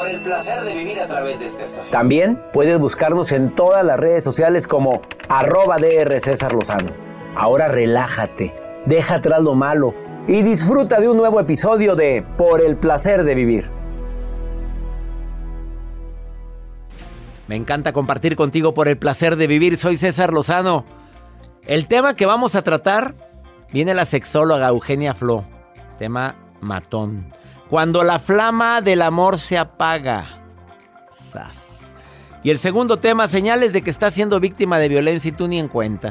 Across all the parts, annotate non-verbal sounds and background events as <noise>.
Por el placer de vivir a través de esta estación. También puedes buscarnos en todas las redes sociales como arroba DR César Lozano. Ahora relájate, deja atrás lo malo y disfruta de un nuevo episodio de Por el placer de vivir. Me encanta compartir contigo por el placer de vivir. Soy César Lozano. El tema que vamos a tratar viene la sexóloga Eugenia Flo. Tema matón. Cuando la flama del amor se apaga. Sas. Y el segundo tema, señales de que estás siendo víctima de violencia y tú ni en cuenta.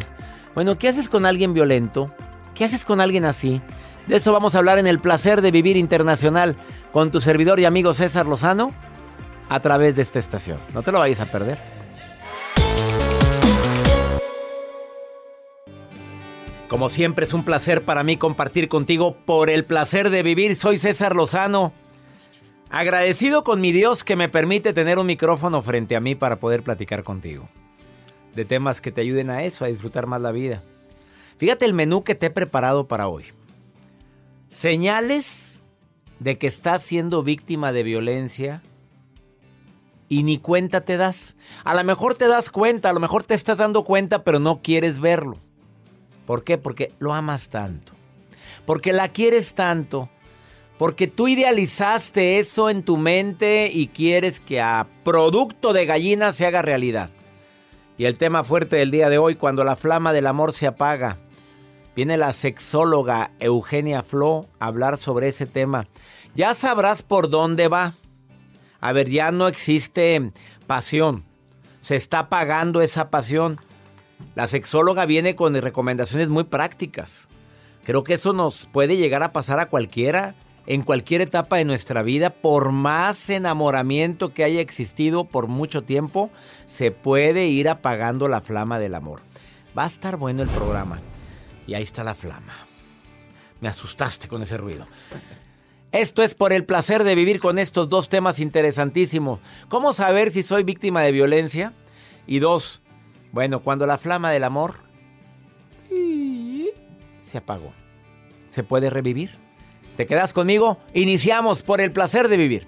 Bueno, ¿qué haces con alguien violento? ¿Qué haces con alguien así? De eso vamos a hablar en el placer de vivir internacional con tu servidor y amigo César Lozano a través de esta estación. No te lo vayas a perder. Como siempre es un placer para mí compartir contigo por el placer de vivir. Soy César Lozano. Agradecido con mi Dios que me permite tener un micrófono frente a mí para poder platicar contigo. De temas que te ayuden a eso, a disfrutar más la vida. Fíjate el menú que te he preparado para hoy. Señales de que estás siendo víctima de violencia y ni cuenta te das. A lo mejor te das cuenta, a lo mejor te estás dando cuenta, pero no quieres verlo. ¿Por qué? Porque lo amas tanto. Porque la quieres tanto. Porque tú idealizaste eso en tu mente y quieres que a producto de gallina se haga realidad. Y el tema fuerte del día de hoy, cuando la flama del amor se apaga. Viene la sexóloga Eugenia Flo a hablar sobre ese tema. Ya sabrás por dónde va. A ver, ya no existe pasión. Se está apagando esa pasión. La sexóloga viene con recomendaciones muy prácticas. Creo que eso nos puede llegar a pasar a cualquiera, en cualquier etapa de nuestra vida, por más enamoramiento que haya existido por mucho tiempo, se puede ir apagando la flama del amor. Va a estar bueno el programa. Y ahí está la flama. Me asustaste con ese ruido. Esto es por el placer de vivir con estos dos temas interesantísimos. ¿Cómo saber si soy víctima de violencia? Y dos, bueno, cuando la flama del amor se apagó, ¿se puede revivir? ¿Te quedas conmigo? Iniciamos por el placer de vivir.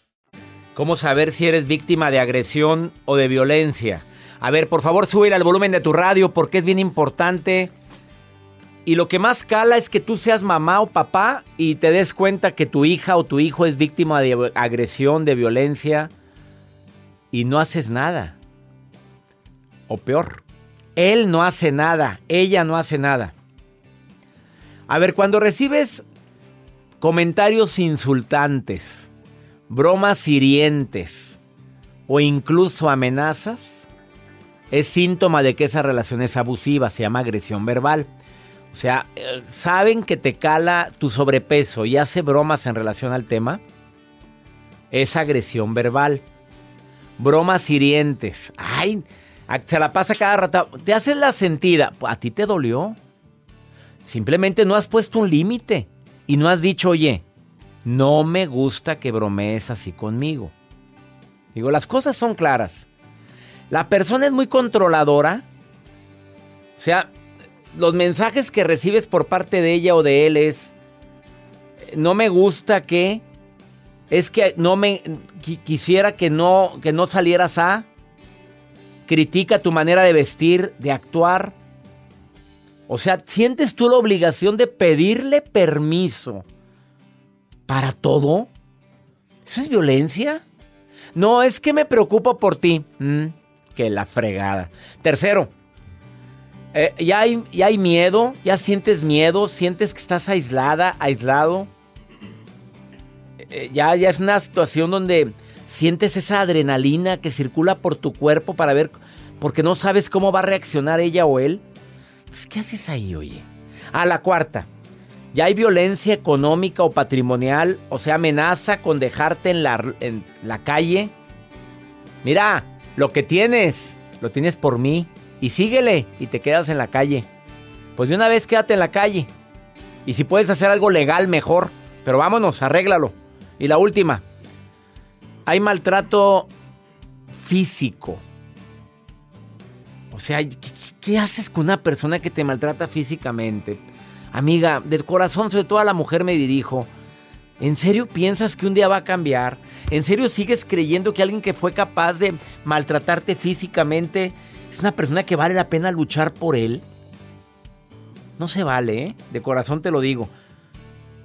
¿Cómo saber si eres víctima de agresión o de violencia? A ver, por favor, sube al volumen de tu radio porque es bien importante. Y lo que más cala es que tú seas mamá o papá y te des cuenta que tu hija o tu hijo es víctima de agresión, de violencia y no haces nada. O peor, él no hace nada, ella no hace nada. A ver, cuando recibes comentarios insultantes, bromas hirientes o incluso amenazas, es síntoma de que esa relación es abusiva, se llama agresión verbal. O sea, eh, saben que te cala tu sobrepeso y hace bromas en relación al tema. Es agresión verbal. Bromas hirientes. Ay, se la pasa cada rato. Te haces la sentida. A ti te dolió. Simplemente no has puesto un límite y no has dicho, oye, no me gusta que bromees así conmigo. Digo, las cosas son claras. La persona es muy controladora. O sea, los mensajes que recibes por parte de ella o de él es, no me gusta que, es que no me, quisiera que no, que no salieras a, critica tu manera de vestir, de actuar. O sea, ¿sientes tú la obligación de pedirle permiso para todo? ¿Eso es violencia? No, es que me preocupo por ti. Mm, que la fregada. Tercero, eh, ya, hay, ya hay miedo, ya sientes miedo, sientes que estás aislada, aislado. Eh, ya, ya es una situación donde sientes esa adrenalina que circula por tu cuerpo para ver, porque no sabes cómo va a reaccionar ella o él. Pues, ¿qué haces ahí, oye? A la cuarta, ya hay violencia económica o patrimonial, o sea, amenaza con dejarte en la, en la calle. Mira, lo que tienes, lo tienes por mí. Y síguele y te quedas en la calle. Pues de una vez quédate en la calle. Y si puedes hacer algo legal, mejor. Pero vámonos, arréglalo. Y la última. Hay maltrato físico. O sea, ¿qué, haces con una persona que te maltrata físicamente? Amiga, del corazón, sobre todo a la mujer me dirijo. ¿En serio piensas que un día va a cambiar? ¿En serio sigues creyendo que alguien que fue capaz de maltratarte físicamente es una persona que vale la pena luchar por él? No se vale, ¿eh? De corazón te lo digo.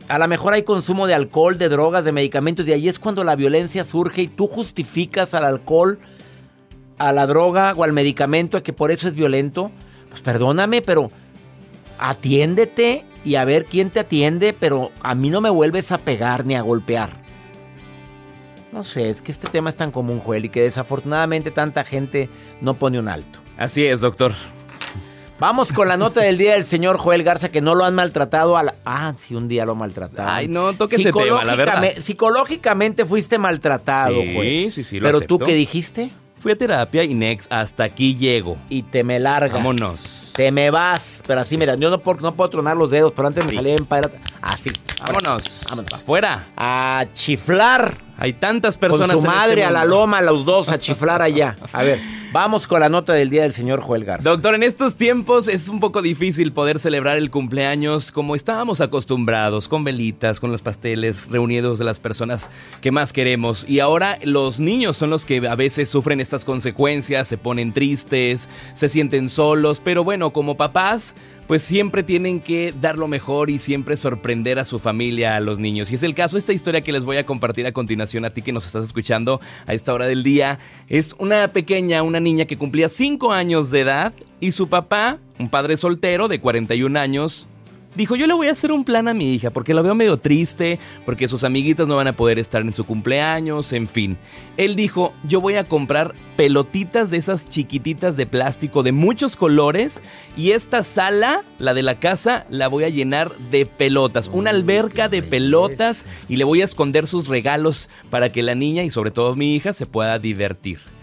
A lo mejor hay consumo de alcohol, de drogas, de medicamentos, y ahí es cuando la violencia surge y tú justificas al alcohol, a la droga o al medicamento a que por eso es violento. Pues perdóname, pero atiéndete y a ver quién te atiende, pero a mí no me vuelves a pegar ni a golpear. No sé, es que este tema es tan común, Joel, y que desafortunadamente tanta gente no pone un alto. Así es, doctor. Vamos con la nota del día del señor Joel Garza, que no lo han maltratado a la... Ah, sí, un día lo maltrataron. Ay, no, toque ese tema, la verdad. Psicológicamente fuiste maltratado, sí, Joel. Sí, sí, lo Pero acepto. tú, ¿qué dijiste? Fui a terapia y next, hasta aquí llego. Y te me largas. Vámonos. Te me vas. Pero así, mira, yo no, puedo- no puedo tronar los dedos, pero antes me Sí. salía en padre. Así. Vámonos. Vámonos. Afuera. A chiflar Hay tantas personas. Con su este madre a la loma, los dos a chiflar allá. A ver, vamos con la nota del día del señor Joel Garza. Doctor, en estos tiempos es un poco difícil poder celebrar el cumpleaños como estábamos acostumbrados, con velitas, con los pasteles, reunidos de las personas que más queremos. Y ahora los niños son los que a veces sufren estas consecuencias, se ponen tristes, se sienten solos, pero bueno, como papás, pues siempre tienen que dar lo mejor y siempre sorprender a su familia, a los niños. Y es el caso, esta historia que les voy a compartir a continuación a ti que nos estás escuchando a esta hora del día, es una pequeña, una niña que cumplía 5 años de edad y su papá, un padre soltero de 41 años, Dijo, yo le voy a hacer un plan a mi hija porque la veo medio triste, porque sus amiguitas no van a poder estar en su cumpleaños, en fin. Él dijo, yo voy a comprar pelotitas de esas chiquititas de plástico de muchos colores y esta sala, la de la casa, la voy a llenar de pelotas, una alberca de pelotas y le voy a esconder sus regalos para que la niña y sobre todo mi hija se pueda divertir.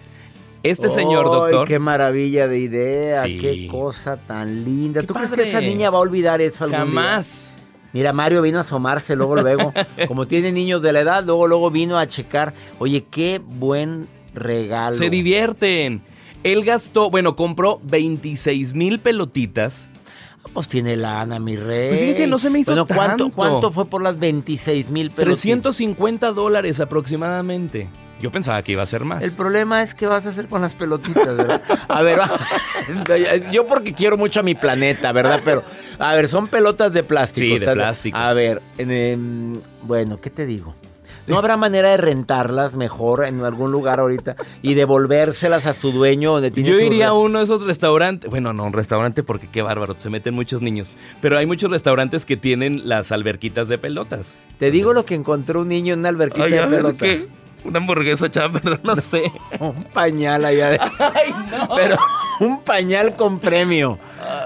Este señor, ¡Ay, doctor, qué maravilla de idea! Sí. ¡Qué cosa tan linda! Qué ¿Tú crees padre. que esa niña va a olvidar eso algún día? jamás. Mira, Mario vino a asomarse luego, luego. <laughs> Como tiene niños de la edad, luego, luego vino a checar. Oye, qué buen regalo. Se divierten. Él gastó, bueno, compró 26 mil pelotitas. Pues tiene lana, mi rey. Pues fíjense, no se me hizo bueno, ¿cuánto, tanto. ¿cuánto fue por las 26 mil pelotitas? 350 dólares aproximadamente. Yo pensaba que iba a ser más. El problema es qué vas a hacer con las pelotitas, ¿verdad? A ver, yo porque quiero mucho a mi planeta, ¿verdad? Pero, a ver, son pelotas de plástico. Sí, de ¿estás plástico. A ver, en, em, bueno, ¿qué te digo? ¿No habrá manera de rentarlas mejor en algún lugar ahorita y devolvérselas a su dueño donde tiene Yo iría a uno de esos restaurantes. Bueno, no, un restaurante porque qué bárbaro, se meten muchos niños. Pero hay muchos restaurantes que tienen las alberquitas de pelotas. Te digo lo que encontró un niño en una alberquita de pelota. Una hamburguesa chava, perdón, no sé. <laughs> Un pañal allá de... Pero un pañal con premio.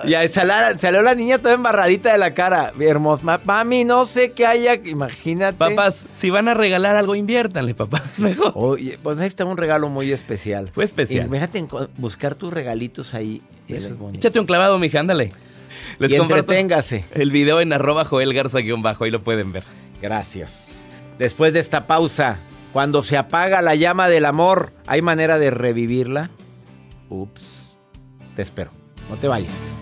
Y ahí salió, salió la niña toda embarradita de la cara. Hermosa. Ma- Mami, no sé qué haya. Imagínate. Papás, si van a regalar algo, inviértanle, papás. <laughs> Mejor. Oye, pues ahí está un regalo muy especial. Fue especial. Enco- buscar tus regalitos ahí. Eso es bonito. Échate un clavado, mija, ándale. Les Y entreténgase. el video en arroba Joel Garza guion bajo, ahí lo pueden ver. Gracias. Después de esta pausa, cuando se apaga la llama del amor, ¿hay manera de revivirla? Ups. Te espero. No te vayas.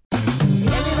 Everybody.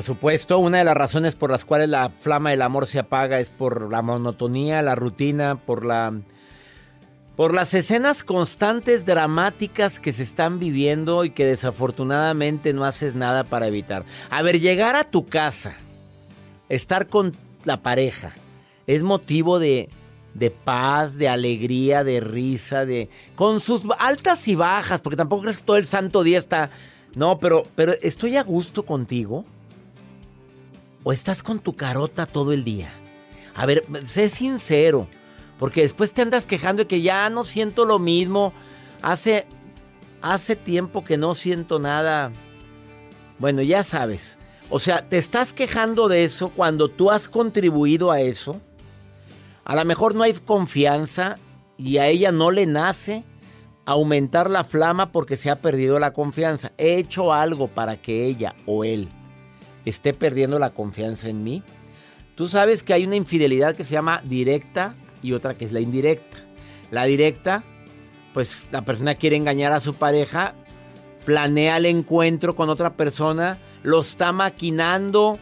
Por supuesto, una de las razones por las cuales la flama del amor se apaga es por la monotonía, la rutina, por la por las escenas constantes dramáticas que se están viviendo y que desafortunadamente no haces nada para evitar. A ver, llegar a tu casa, estar con la pareja, es motivo de, de paz, de alegría, de risa, de con sus altas y bajas, porque tampoco crees que todo el santo día está no, pero pero estoy a gusto contigo o estás con tu carota todo el día. A ver, sé sincero. Porque después te andas quejando de que ya no siento lo mismo. Hace, hace tiempo que no siento nada. Bueno, ya sabes. O sea, te estás quejando de eso cuando tú has contribuido a eso. A lo mejor no hay confianza y a ella no le nace aumentar la flama porque se ha perdido la confianza. He hecho algo para que ella o él esté perdiendo la confianza en mí. Tú sabes que hay una infidelidad que se llama directa y otra que es la indirecta. La directa, pues la persona quiere engañar a su pareja, planea el encuentro con otra persona, lo está maquinando,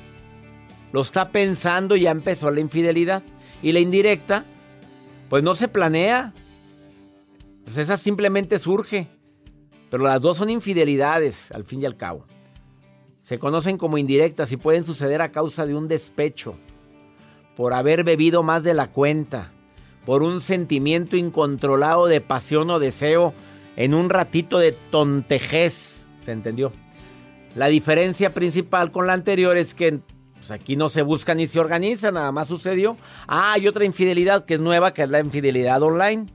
lo está pensando y ya empezó la infidelidad. Y la indirecta, pues no se planea. Pues esa simplemente surge. Pero las dos son infidelidades, al fin y al cabo. Se conocen como indirectas y pueden suceder a causa de un despecho, por haber bebido más de la cuenta, por un sentimiento incontrolado de pasión o deseo en un ratito de tontejez. ¿Se entendió? La diferencia principal con la anterior es que pues, aquí no se busca ni se organiza, nada más sucedió. Ah, hay otra infidelidad que es nueva, que es la infidelidad online.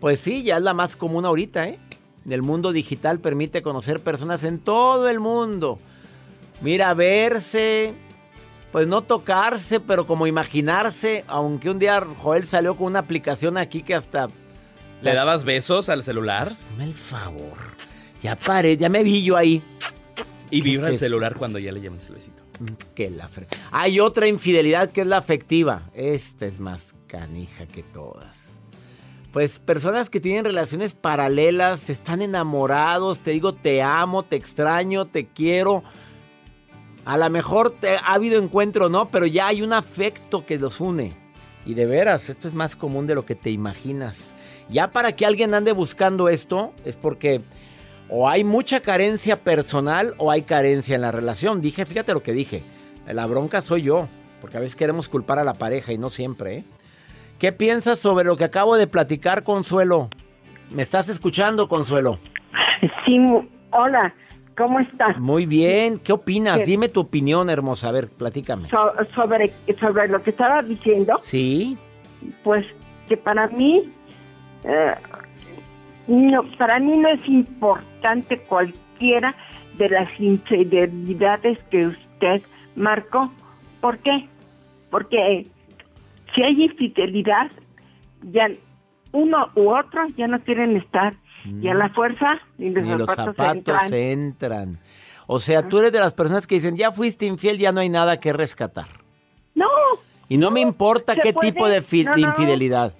Pues sí, ya es la más común ahorita, ¿eh? El mundo digital permite conocer personas en todo el mundo. Mira, verse, pues no tocarse, pero como imaginarse, aunque un día Joel salió con una aplicación aquí que hasta... ¿Le dabas besos al celular? Dame el favor. Ya paré, ya me vi yo ahí. Y vibra el celular cuando ya le llamas el besito. Mm, que la fre... Hay otra infidelidad que es la afectiva. Esta es más canija que todas. Pues personas que tienen relaciones paralelas, están enamorados, te digo te amo, te extraño, te quiero a lo mejor te, ha habido encuentro, ¿no? Pero ya hay un afecto que los une. Y de veras, esto es más común de lo que te imaginas. Ya para que alguien ande buscando esto, es porque o hay mucha carencia personal o hay carencia en la relación. Dije, fíjate lo que dije. La bronca soy yo, porque a veces queremos culpar a la pareja y no siempre, ¿eh? ¿Qué piensas sobre lo que acabo de platicar, Consuelo? ¿Me estás escuchando, Consuelo? Sí, hola. ¿Cómo estás? Muy bien. ¿Qué opinas? Dime tu opinión, hermosa. A ver, platícame. sobre, sobre lo que estaba diciendo. Sí. Pues que para mí, eh, no, para mí no es importante cualquiera de las infidelidades que usted marcó. ¿Por qué? Porque si hay infidelidad, ya uno u otro ya no quieren estar y a la fuerza ni los, zapatos, entran. O sea, tú eres de las personas que dicen, ya fuiste infiel, ya no hay nada que rescatar. No. Y no, me importa qué tipo de, infidelidad.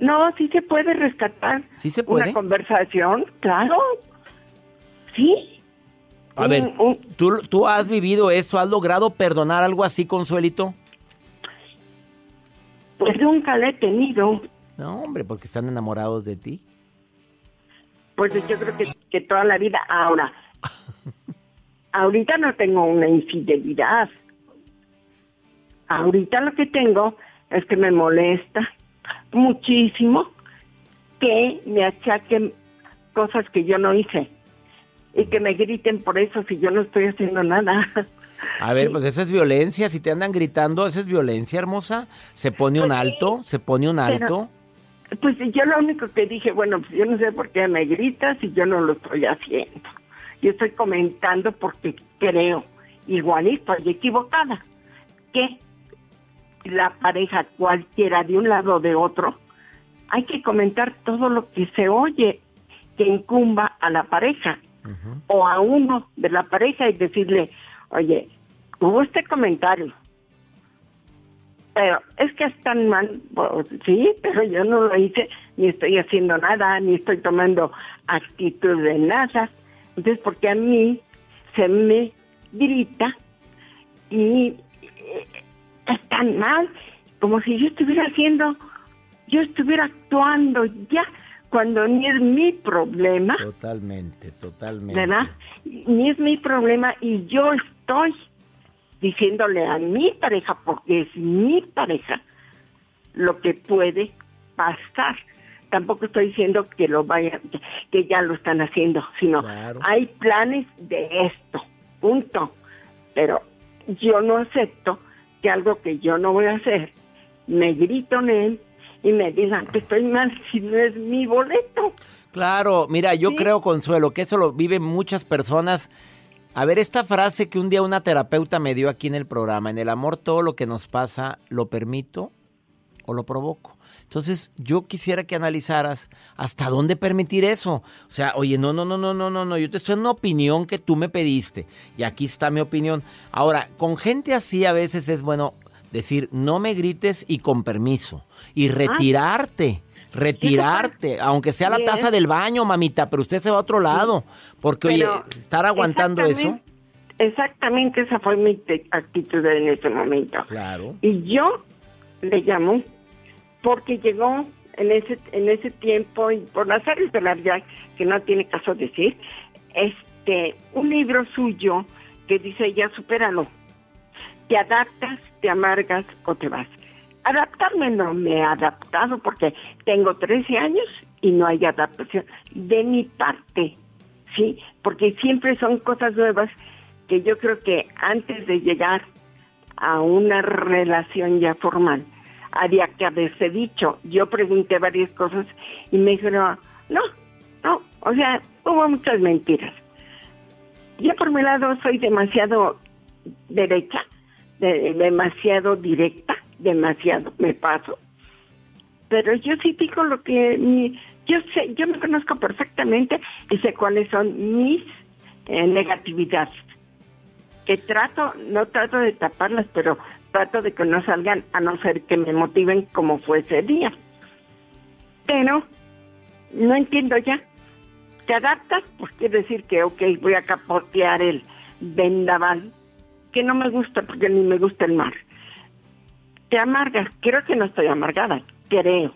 No, sí se puede rescatar. ¿Sí se puede? Una conversación, claro. Sí. A ver, ¿tú, ¿tú has vivido eso? ¿Has logrado perdonar algo así, Consuelito? Pues nunca lo he tenido. No, hombre, porque están enamorados de ti. Pues yo creo que, toda la vida. Ahora, ahorita no tengo una infidelidad. Ahorita lo que tengo es que me molesta muchísimo que me achaquen cosas que yo no hice y que me griten por eso si yo no estoy haciendo nada. A ver, pues eso es violencia. Si te andan gritando, eso es violencia, hermosa. Se pone un pues alto, se pone un alto. Pues yo lo único que dije, bueno, pues yo no sé por qué me gritas si yo no lo estoy haciendo. Yo estoy comentando porque creo, igual estoy equivocada, que la pareja cualquiera de un lado o de otro, hay que comentar todo lo que se oye que incumba a la pareja o a uno de la pareja y decirle, oye, hubo este comentario, pero es que es tan mal, sí, pero yo no lo hice, ni estoy haciendo nada, ni estoy tomando actitud de nada. Entonces, porque a mí se me grita y eh, están mal, como si yo estuviera haciendo, yo estuviera actuando ya cuando ni es mi problema. Totalmente, totalmente. ¿Verdad? Ni es mi problema y yo estoy diciéndole a mi pareja, porque es mi pareja, lo que puede pasar. Tampoco estoy diciendo que lo vayan, que ya lo están haciendo, sino hay planes de esto, punto. Pero yo no acepto que algo que yo no voy a hacer, me grito en él y me digan que estoy mal si no es mi boleto. Claro, mira, yo creo, Consuelo, que eso lo viven muchas personas. A ver, esta frase que un día una terapeuta me dio aquí en el programa, en el amor todo lo que nos pasa, ¿lo permito o lo provoco? Entonces, yo quisiera que analizaras hasta dónde permitir eso. O sea, oye, no, no, no, no, no, no, no, yo te estoy en una opinión que tú me pediste y aquí está mi opinión. Ahora, con gente así a veces es bueno decir, no me grites y con permiso y ah. retirarte. Retirarte, aunque sea la taza del baño, mamita, pero usted se va a otro lado. Porque, oye, estar aguantando eso. Exactamente esa fue mi actitud en ese momento. Claro. Y yo le llamo porque llegó en ese en ese tiempo y por las áreas de la vida que no tiene caso decir este un libro suyo que dice ya supéralo te adaptas te amargas o te vas adaptarme no me he adaptado porque tengo 13 años y no hay adaptación de mi parte sí porque siempre son cosas nuevas que yo creo que antes de llegar a una relación ya formal había que haberse dicho. Yo pregunté varias cosas y me dijeron, no, no, o sea, hubo muchas mentiras. Yo por mi lado soy demasiado derecha, demasiado directa, demasiado me paso. Pero yo sí digo lo que mi, yo sé, yo me conozco perfectamente y sé cuáles son mis eh, negatividades. Que trato, no trato de taparlas, pero trato de que no salgan a no ser que me motiven como fue ese día. Pero no entiendo ya. ¿Te adaptas? Pues quiere decir que, ok, voy a capotear el vendaval, que no me gusta porque ni me gusta el mar. Te amargas. Creo que no estoy amargada, creo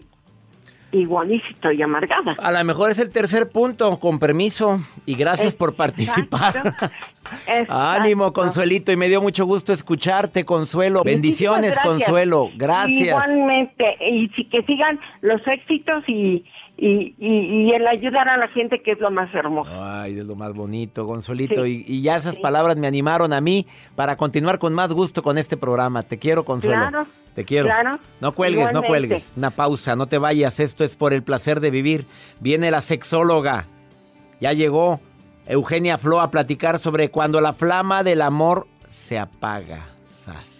igual y si estoy amargada. A lo mejor es el tercer punto, con permiso, y gracias por participar. <laughs> Ánimo, Consuelito, y me dio mucho gusto escucharte, Consuelo. Bendiciones, Consuelo, gracias. Igualmente, y que sigan los éxitos y, y, y, el ayudar a la gente que es lo más hermoso. Ay, es lo más bonito, Consuelito. Y, ya esas palabras me animaron a mí para continuar con más gusto con este programa. Te quiero, Consuelo. Claro. Te quiero. Claro. No cuelgues, no cuelgues. Una pausa, no te vayas. Esto es por el placer de vivir. Viene la sexóloga. Ya llegó Eugenia Flo a platicar sobre cuando la flama del amor se apaga. Sas.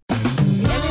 Everybody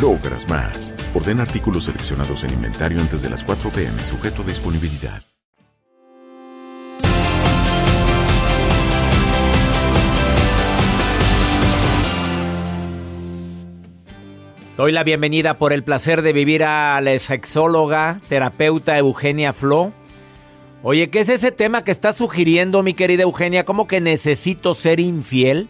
logras más. Orden artículos seleccionados en inventario antes de las 4 pm, sujeto a disponibilidad. Doy la bienvenida por el placer de vivir a la sexóloga, terapeuta Eugenia Flo. Oye, ¿qué es ese tema que está sugiriendo, mi querida Eugenia? ¿Cómo que necesito ser infiel?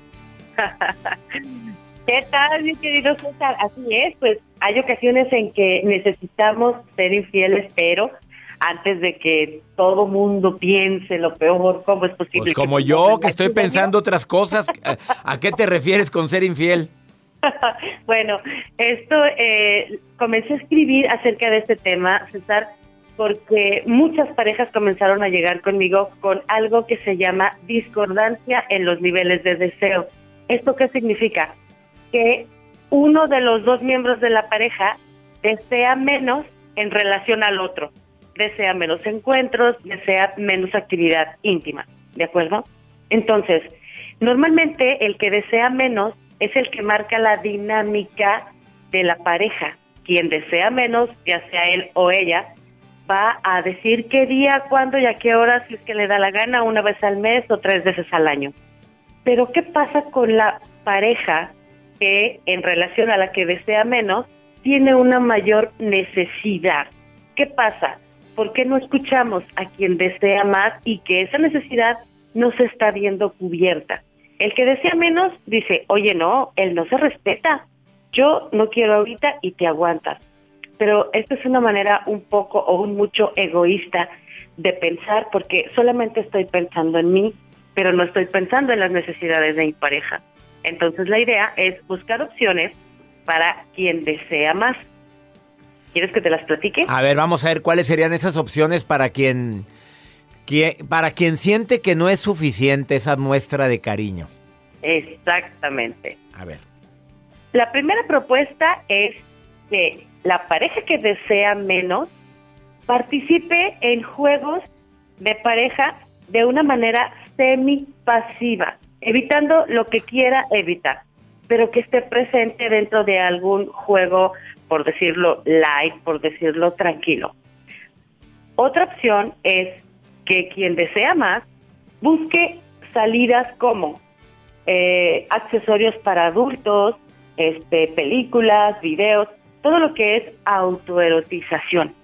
<laughs> ¿Qué tal, mi querido César? Así es, pues hay ocasiones en que necesitamos ser infieles, pero antes de que todo mundo piense lo peor, ¿cómo es posible? Pues como yo, que estoy pensando otras cosas. ¿A qué te refieres con ser infiel? <laughs> bueno, esto eh, comencé a escribir acerca de este tema, César, porque muchas parejas comenzaron a llegar conmigo con algo que se llama discordancia en los niveles de deseo. ¿Esto qué significa? Que uno de los dos miembros de la pareja desea menos en relación al otro, desea menos encuentros, desea menos actividad íntima, ¿de acuerdo? Entonces, normalmente el que desea menos es el que marca la dinámica de la pareja. Quien desea menos, ya sea él o ella, va a decir qué día, cuándo y a qué hora, si es que le da la gana, una vez al mes o tres veces al año. Pero ¿qué pasa con la pareja que en relación a la que desea menos tiene una mayor necesidad? ¿Qué pasa? ¿Por qué no escuchamos a quien desea más y que esa necesidad no se está viendo cubierta? El que desea menos dice, oye, no, él no se respeta. Yo no quiero ahorita y te aguantas. Pero esto es una manera un poco o un mucho egoísta de pensar porque solamente estoy pensando en mí, pero no estoy pensando en las necesidades de mi pareja. Entonces la idea es buscar opciones para quien desea más. ¿Quieres que te las platique? A ver, vamos a ver cuáles serían esas opciones para quien para quien siente que no es suficiente esa muestra de cariño. Exactamente. A ver. La primera propuesta es que la pareja que desea menos participe en juegos de pareja de una manera semi-pasiva, evitando lo que quiera evitar, pero que esté presente dentro de algún juego, por decirlo light, por decirlo tranquilo. Otra opción es que quien desea más busque salidas como eh, accesorios para adultos, este, películas, videos, todo lo que es autoerotización.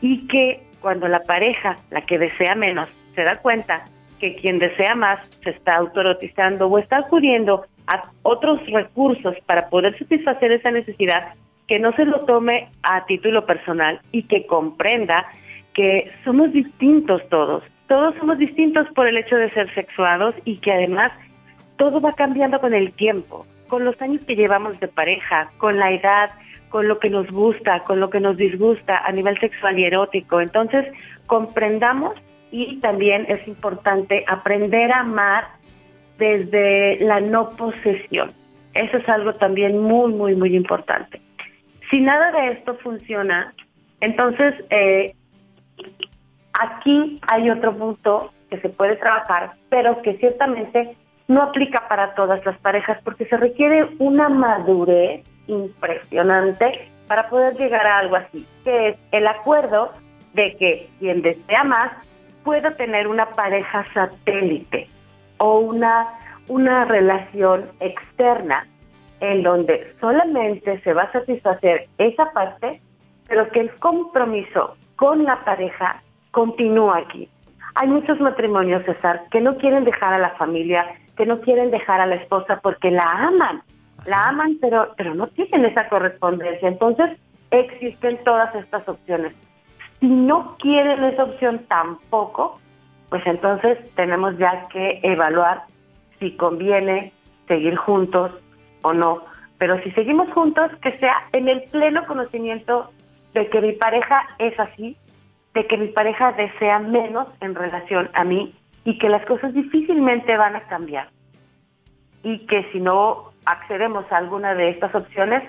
Y que cuando la pareja, la que desea menos, se da cuenta que quien desea más se está autoerotizando o está acudiendo a otros recursos para poder satisfacer esa necesidad, que no se lo tome a título personal y que comprenda que somos distintos todos, todos somos distintos por el hecho de ser sexuados y que además todo va cambiando con el tiempo, con los años que llevamos de pareja, con la edad, con lo que nos gusta, con lo que nos disgusta a nivel sexual y erótico. Entonces, comprendamos y también es importante aprender a amar desde la no posesión. Eso es algo también muy, muy, muy importante. Si nada de esto funciona, entonces eh, Aquí hay otro punto que se puede trabajar, pero que ciertamente no aplica para todas las parejas porque se requiere una madurez impresionante para poder llegar a algo así, que es el acuerdo de que quien desea más pueda tener una pareja satélite o una, una relación externa en donde solamente se va a satisfacer esa parte, pero que el compromiso con la pareja continúa aquí. Hay muchos matrimonios, César, que no quieren dejar a la familia, que no quieren dejar a la esposa porque la aman, la aman, pero, pero no tienen esa correspondencia. Entonces, existen todas estas opciones. Si no quieren esa opción tampoco, pues entonces tenemos ya que evaluar si conviene seguir juntos o no. Pero si seguimos juntos, que sea en el pleno conocimiento de que mi pareja es así, de que mi pareja desea menos en relación a mí y que las cosas difícilmente van a cambiar. Y que si no accedemos a alguna de estas opciones,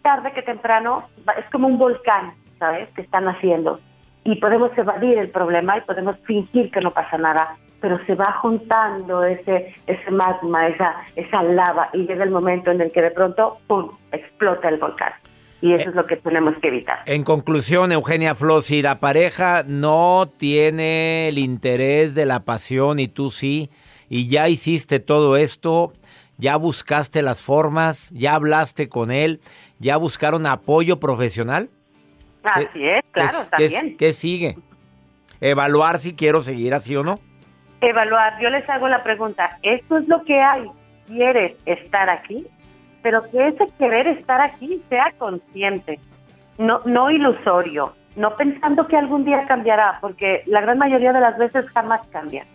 tarde que temprano es como un volcán, ¿sabes? Que están haciendo. Y podemos evadir el problema y podemos fingir que no pasa nada, pero se va juntando ese, ese magma, esa, esa lava, y llega el momento en el que de pronto, ¡pum!, explota el volcán. Y eso es lo que tenemos que evitar. En conclusión, Eugenia Flo, si la pareja no tiene el interés de la pasión y tú sí, y ya hiciste todo esto, ya buscaste las formas, ya hablaste con él, ya buscaron apoyo profesional. Así es, claro, también. ¿Qué sigue? Evaluar si quiero seguir así o no. Evaluar, yo les hago la pregunta, ¿esto es lo que hay? ¿Quieres estar aquí? Pero que ese querer estar aquí sea consciente, no, no ilusorio, no pensando que algún día cambiará, porque la gran mayoría de las veces jamás cambia.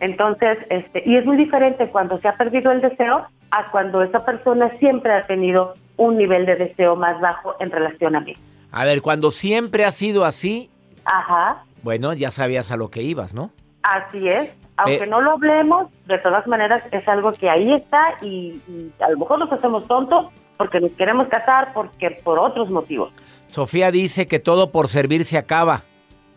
Entonces, este, y es muy diferente cuando se ha perdido el deseo a cuando esa persona siempre ha tenido un nivel de deseo más bajo en relación a mí. A ver, cuando siempre ha sido así, Ajá, bueno, ya sabías a lo que ibas, ¿no? así es. Aunque Eh. no lo hablemos, de todas maneras es algo que ahí está y, y a lo mejor nos hacemos tontos porque nos queremos casar porque por otros motivos. Sofía dice que todo por servir se acaba.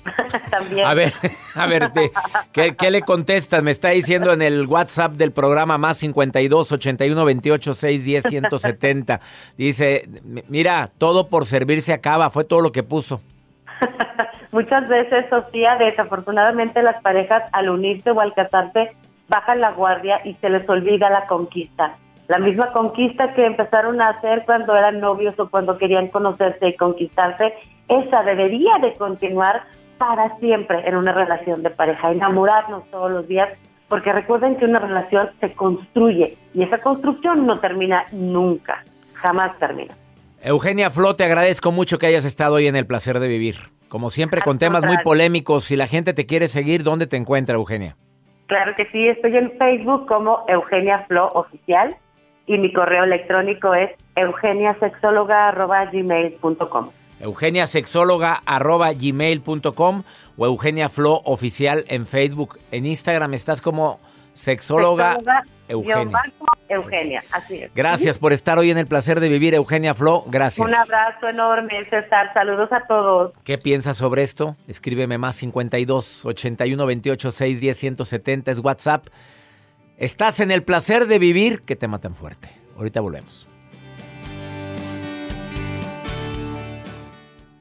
<laughs> También. A ver, a ver, te- ¿qué, qué le contestas? Me está diciendo en el WhatsApp del programa más 52 81 28 610 170. Dice, "M- mira, todo por servir se acaba, fue todo lo que puso. <laughs> Muchas veces, Sofía, desafortunadamente las parejas al unirse o al casarse bajan la guardia y se les olvida la conquista. La misma conquista que empezaron a hacer cuando eran novios o cuando querían conocerse y conquistarse, esa debería de continuar para siempre en una relación de pareja, enamorarnos todos los días, porque recuerden que una relación se construye y esa construcción no termina nunca, jamás termina. Eugenia Flo, te agradezco mucho que hayas estado hoy en el placer de vivir. Como siempre, con temas muy polémicos. Si la gente te quiere seguir, ¿dónde te encuentra, Eugenia? Claro que sí, estoy en Facebook como Eugenia Flo Oficial y mi correo electrónico es eugeniasexóloga.gmail.com. eugeniasexóloga.gmail.com o Eugenia Flo Oficial en Facebook. En Instagram estás como sexóloga Sexóloga, Eugenia. Eugenia, así es. Gracias por estar hoy en el placer de vivir, Eugenia Flo. Gracias. Un abrazo enorme, César. Saludos a todos. ¿Qué piensas sobre esto? Escríbeme más 52 81 28 610 170 es WhatsApp. Estás en el placer de vivir. ¿Qué tema tan fuerte? Ahorita volvemos.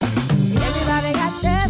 Thank you.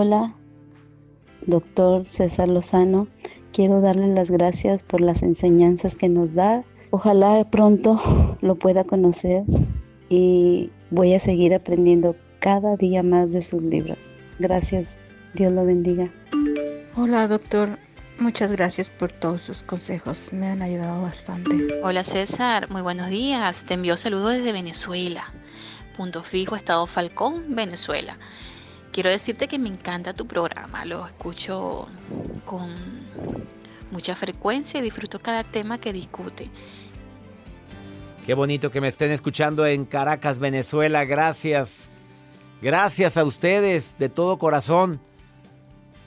Hola, doctor César Lozano. Quiero darle las gracias por las enseñanzas que nos da. Ojalá pronto <laughs> lo pueda conocer y voy a seguir aprendiendo cada día más de sus libros. Gracias. Dios lo bendiga. Hola, doctor. Muchas gracias por todos sus consejos, me han ayudado bastante. Hola César, muy buenos días. Te envío saludos desde Venezuela. Punto fijo, Estado Falcón, Venezuela. Quiero decirte que me encanta tu programa, lo escucho con mucha frecuencia y disfruto cada tema que discute. Qué bonito que me estén escuchando en Caracas, Venezuela. Gracias. Gracias a ustedes de todo corazón.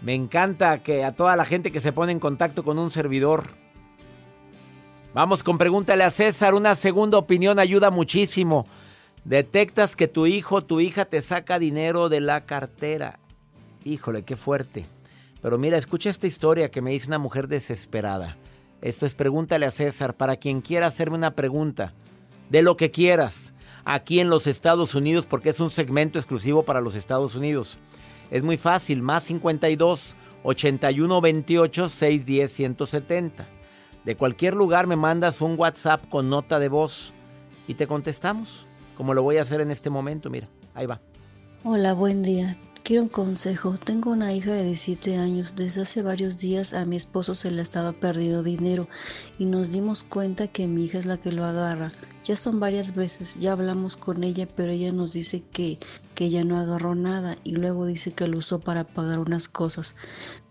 Me encanta que a toda la gente que se pone en contacto con un servidor. Vamos con pregúntale a César. Una segunda opinión ayuda muchísimo. Detectas que tu hijo, tu hija te saca dinero de la cartera. Híjole, qué fuerte. Pero mira, escucha esta historia que me dice una mujer desesperada. Esto es pregúntale a César para quien quiera hacerme una pregunta. De lo que quieras. Aquí en los Estados Unidos porque es un segmento exclusivo para los Estados Unidos. Es muy fácil, más 52 81 28 610 170. De cualquier lugar me mandas un WhatsApp con nota de voz y te contestamos, como lo voy a hacer en este momento, mira, ahí va. Hola, buen día. Quiero un consejo. Tengo una hija de 17 años. Desde hace varios días a mi esposo se le ha estado perdiendo dinero y nos dimos cuenta que mi hija es la que lo agarra. Ya son varias veces, ya hablamos con ella, pero ella nos dice que, que ella no agarró nada y luego dice que lo usó para pagar unas cosas,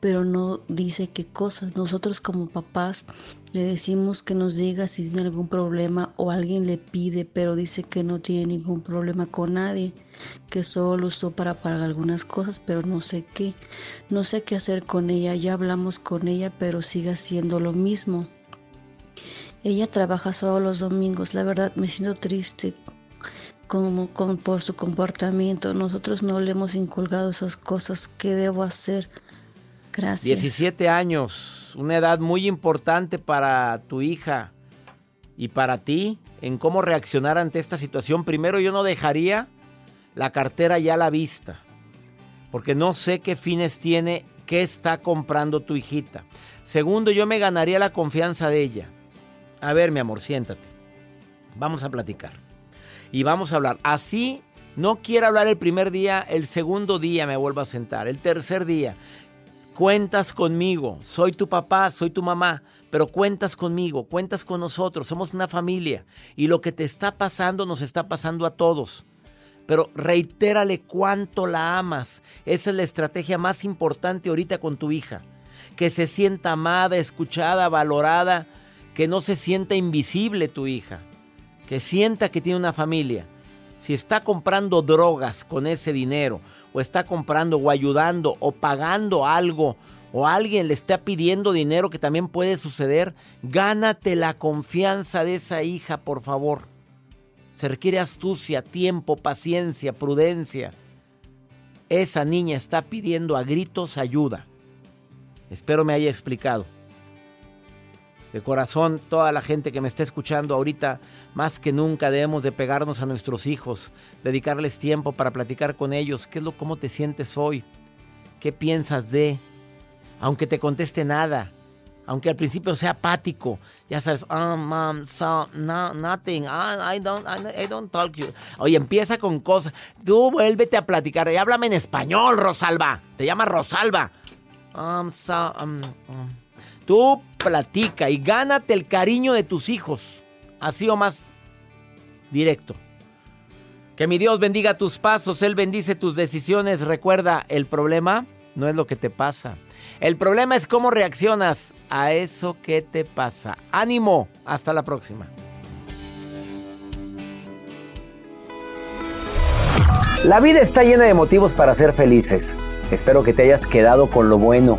pero no dice qué cosas. Nosotros como papás le decimos que nos diga si tiene algún problema o alguien le pide, pero dice que no tiene ningún problema con nadie, que solo lo usó para pagar algunas cosas, pero no sé qué. No sé qué hacer con ella, ya hablamos con ella, pero sigue haciendo lo mismo. Ella trabaja solo los domingos. La verdad me siento triste como, por su comportamiento. Nosotros no le hemos inculcado esas cosas. ¿Qué debo hacer? Gracias. 17 años, una edad muy importante para tu hija y para ti en cómo reaccionar ante esta situación. Primero yo no dejaría la cartera ya a la vista, porque no sé qué fines tiene, qué está comprando tu hijita. Segundo, yo me ganaría la confianza de ella. A ver, mi amor, siéntate. Vamos a platicar. Y vamos a hablar. Así no quiero hablar el primer día, el segundo día me vuelvo a sentar, el tercer día. Cuentas conmigo, soy tu papá, soy tu mamá, pero cuentas conmigo, cuentas con nosotros, somos una familia y lo que te está pasando nos está pasando a todos. Pero reitérale cuánto la amas. Esa es la estrategia más importante ahorita con tu hija. Que se sienta amada, escuchada, valorada que no se sienta invisible tu hija, que sienta que tiene una familia. Si está comprando drogas con ese dinero, o está comprando o ayudando o pagando algo, o alguien le está pidiendo dinero que también puede suceder, gánate la confianza de esa hija, por favor. Se requiere astucia, tiempo, paciencia, prudencia. Esa niña está pidiendo a gritos ayuda. Espero me haya explicado de corazón, toda la gente que me está escuchando ahorita, más que nunca debemos de pegarnos a nuestros hijos, dedicarles tiempo para platicar con ellos, qué es lo cómo te sientes hoy, qué piensas de, aunque te conteste nada, aunque al principio sea apático, ya sabes, oh, mom, so, no, nothing, I, don't, I, don't talk you. Oye, empieza con cosas, tú vuélvete a platicar, y háblame en español, Rosalba, te llamas Rosalba. Um, so, um, um. Tú platica y gánate el cariño de tus hijos. Así o más directo. Que mi Dios bendiga tus pasos, Él bendice tus decisiones. Recuerda, el problema no es lo que te pasa. El problema es cómo reaccionas a eso que te pasa. Ánimo, hasta la próxima. La vida está llena de motivos para ser felices. Espero que te hayas quedado con lo bueno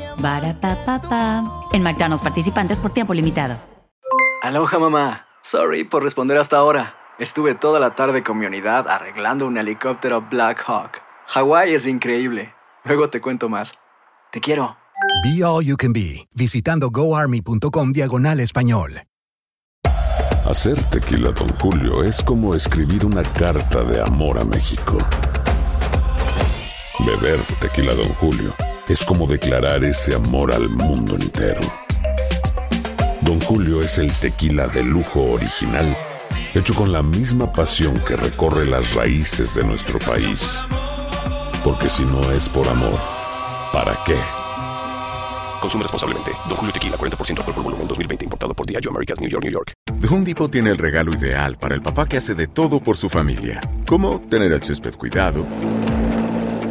Barata En McDonald's participantes por tiempo limitado. Aloha mamá. Sorry por responder hasta ahora. Estuve toda la tarde con mi unidad arreglando un helicóptero Black Hawk. Hawái es increíble. Luego te cuento más. Te quiero. Be All You Can Be, visitando goarmy.com diagonal español. Hacer tequila, Don Julio, es como escribir una carta de amor a México. Beber tequila, Don Julio, es como declarar ese amor al mundo entero. Don Julio es el tequila de lujo original, hecho con la misma pasión que recorre las raíces de nuestro país. Porque si no es por amor, ¿para qué? Consume responsablemente. Don Julio Tequila, 40% alcohol por volumen, 2020. Importado por Diageo Americas, New York, New York. The Home Depot tiene el regalo ideal para el papá que hace de todo por su familia. Como tener el césped cuidado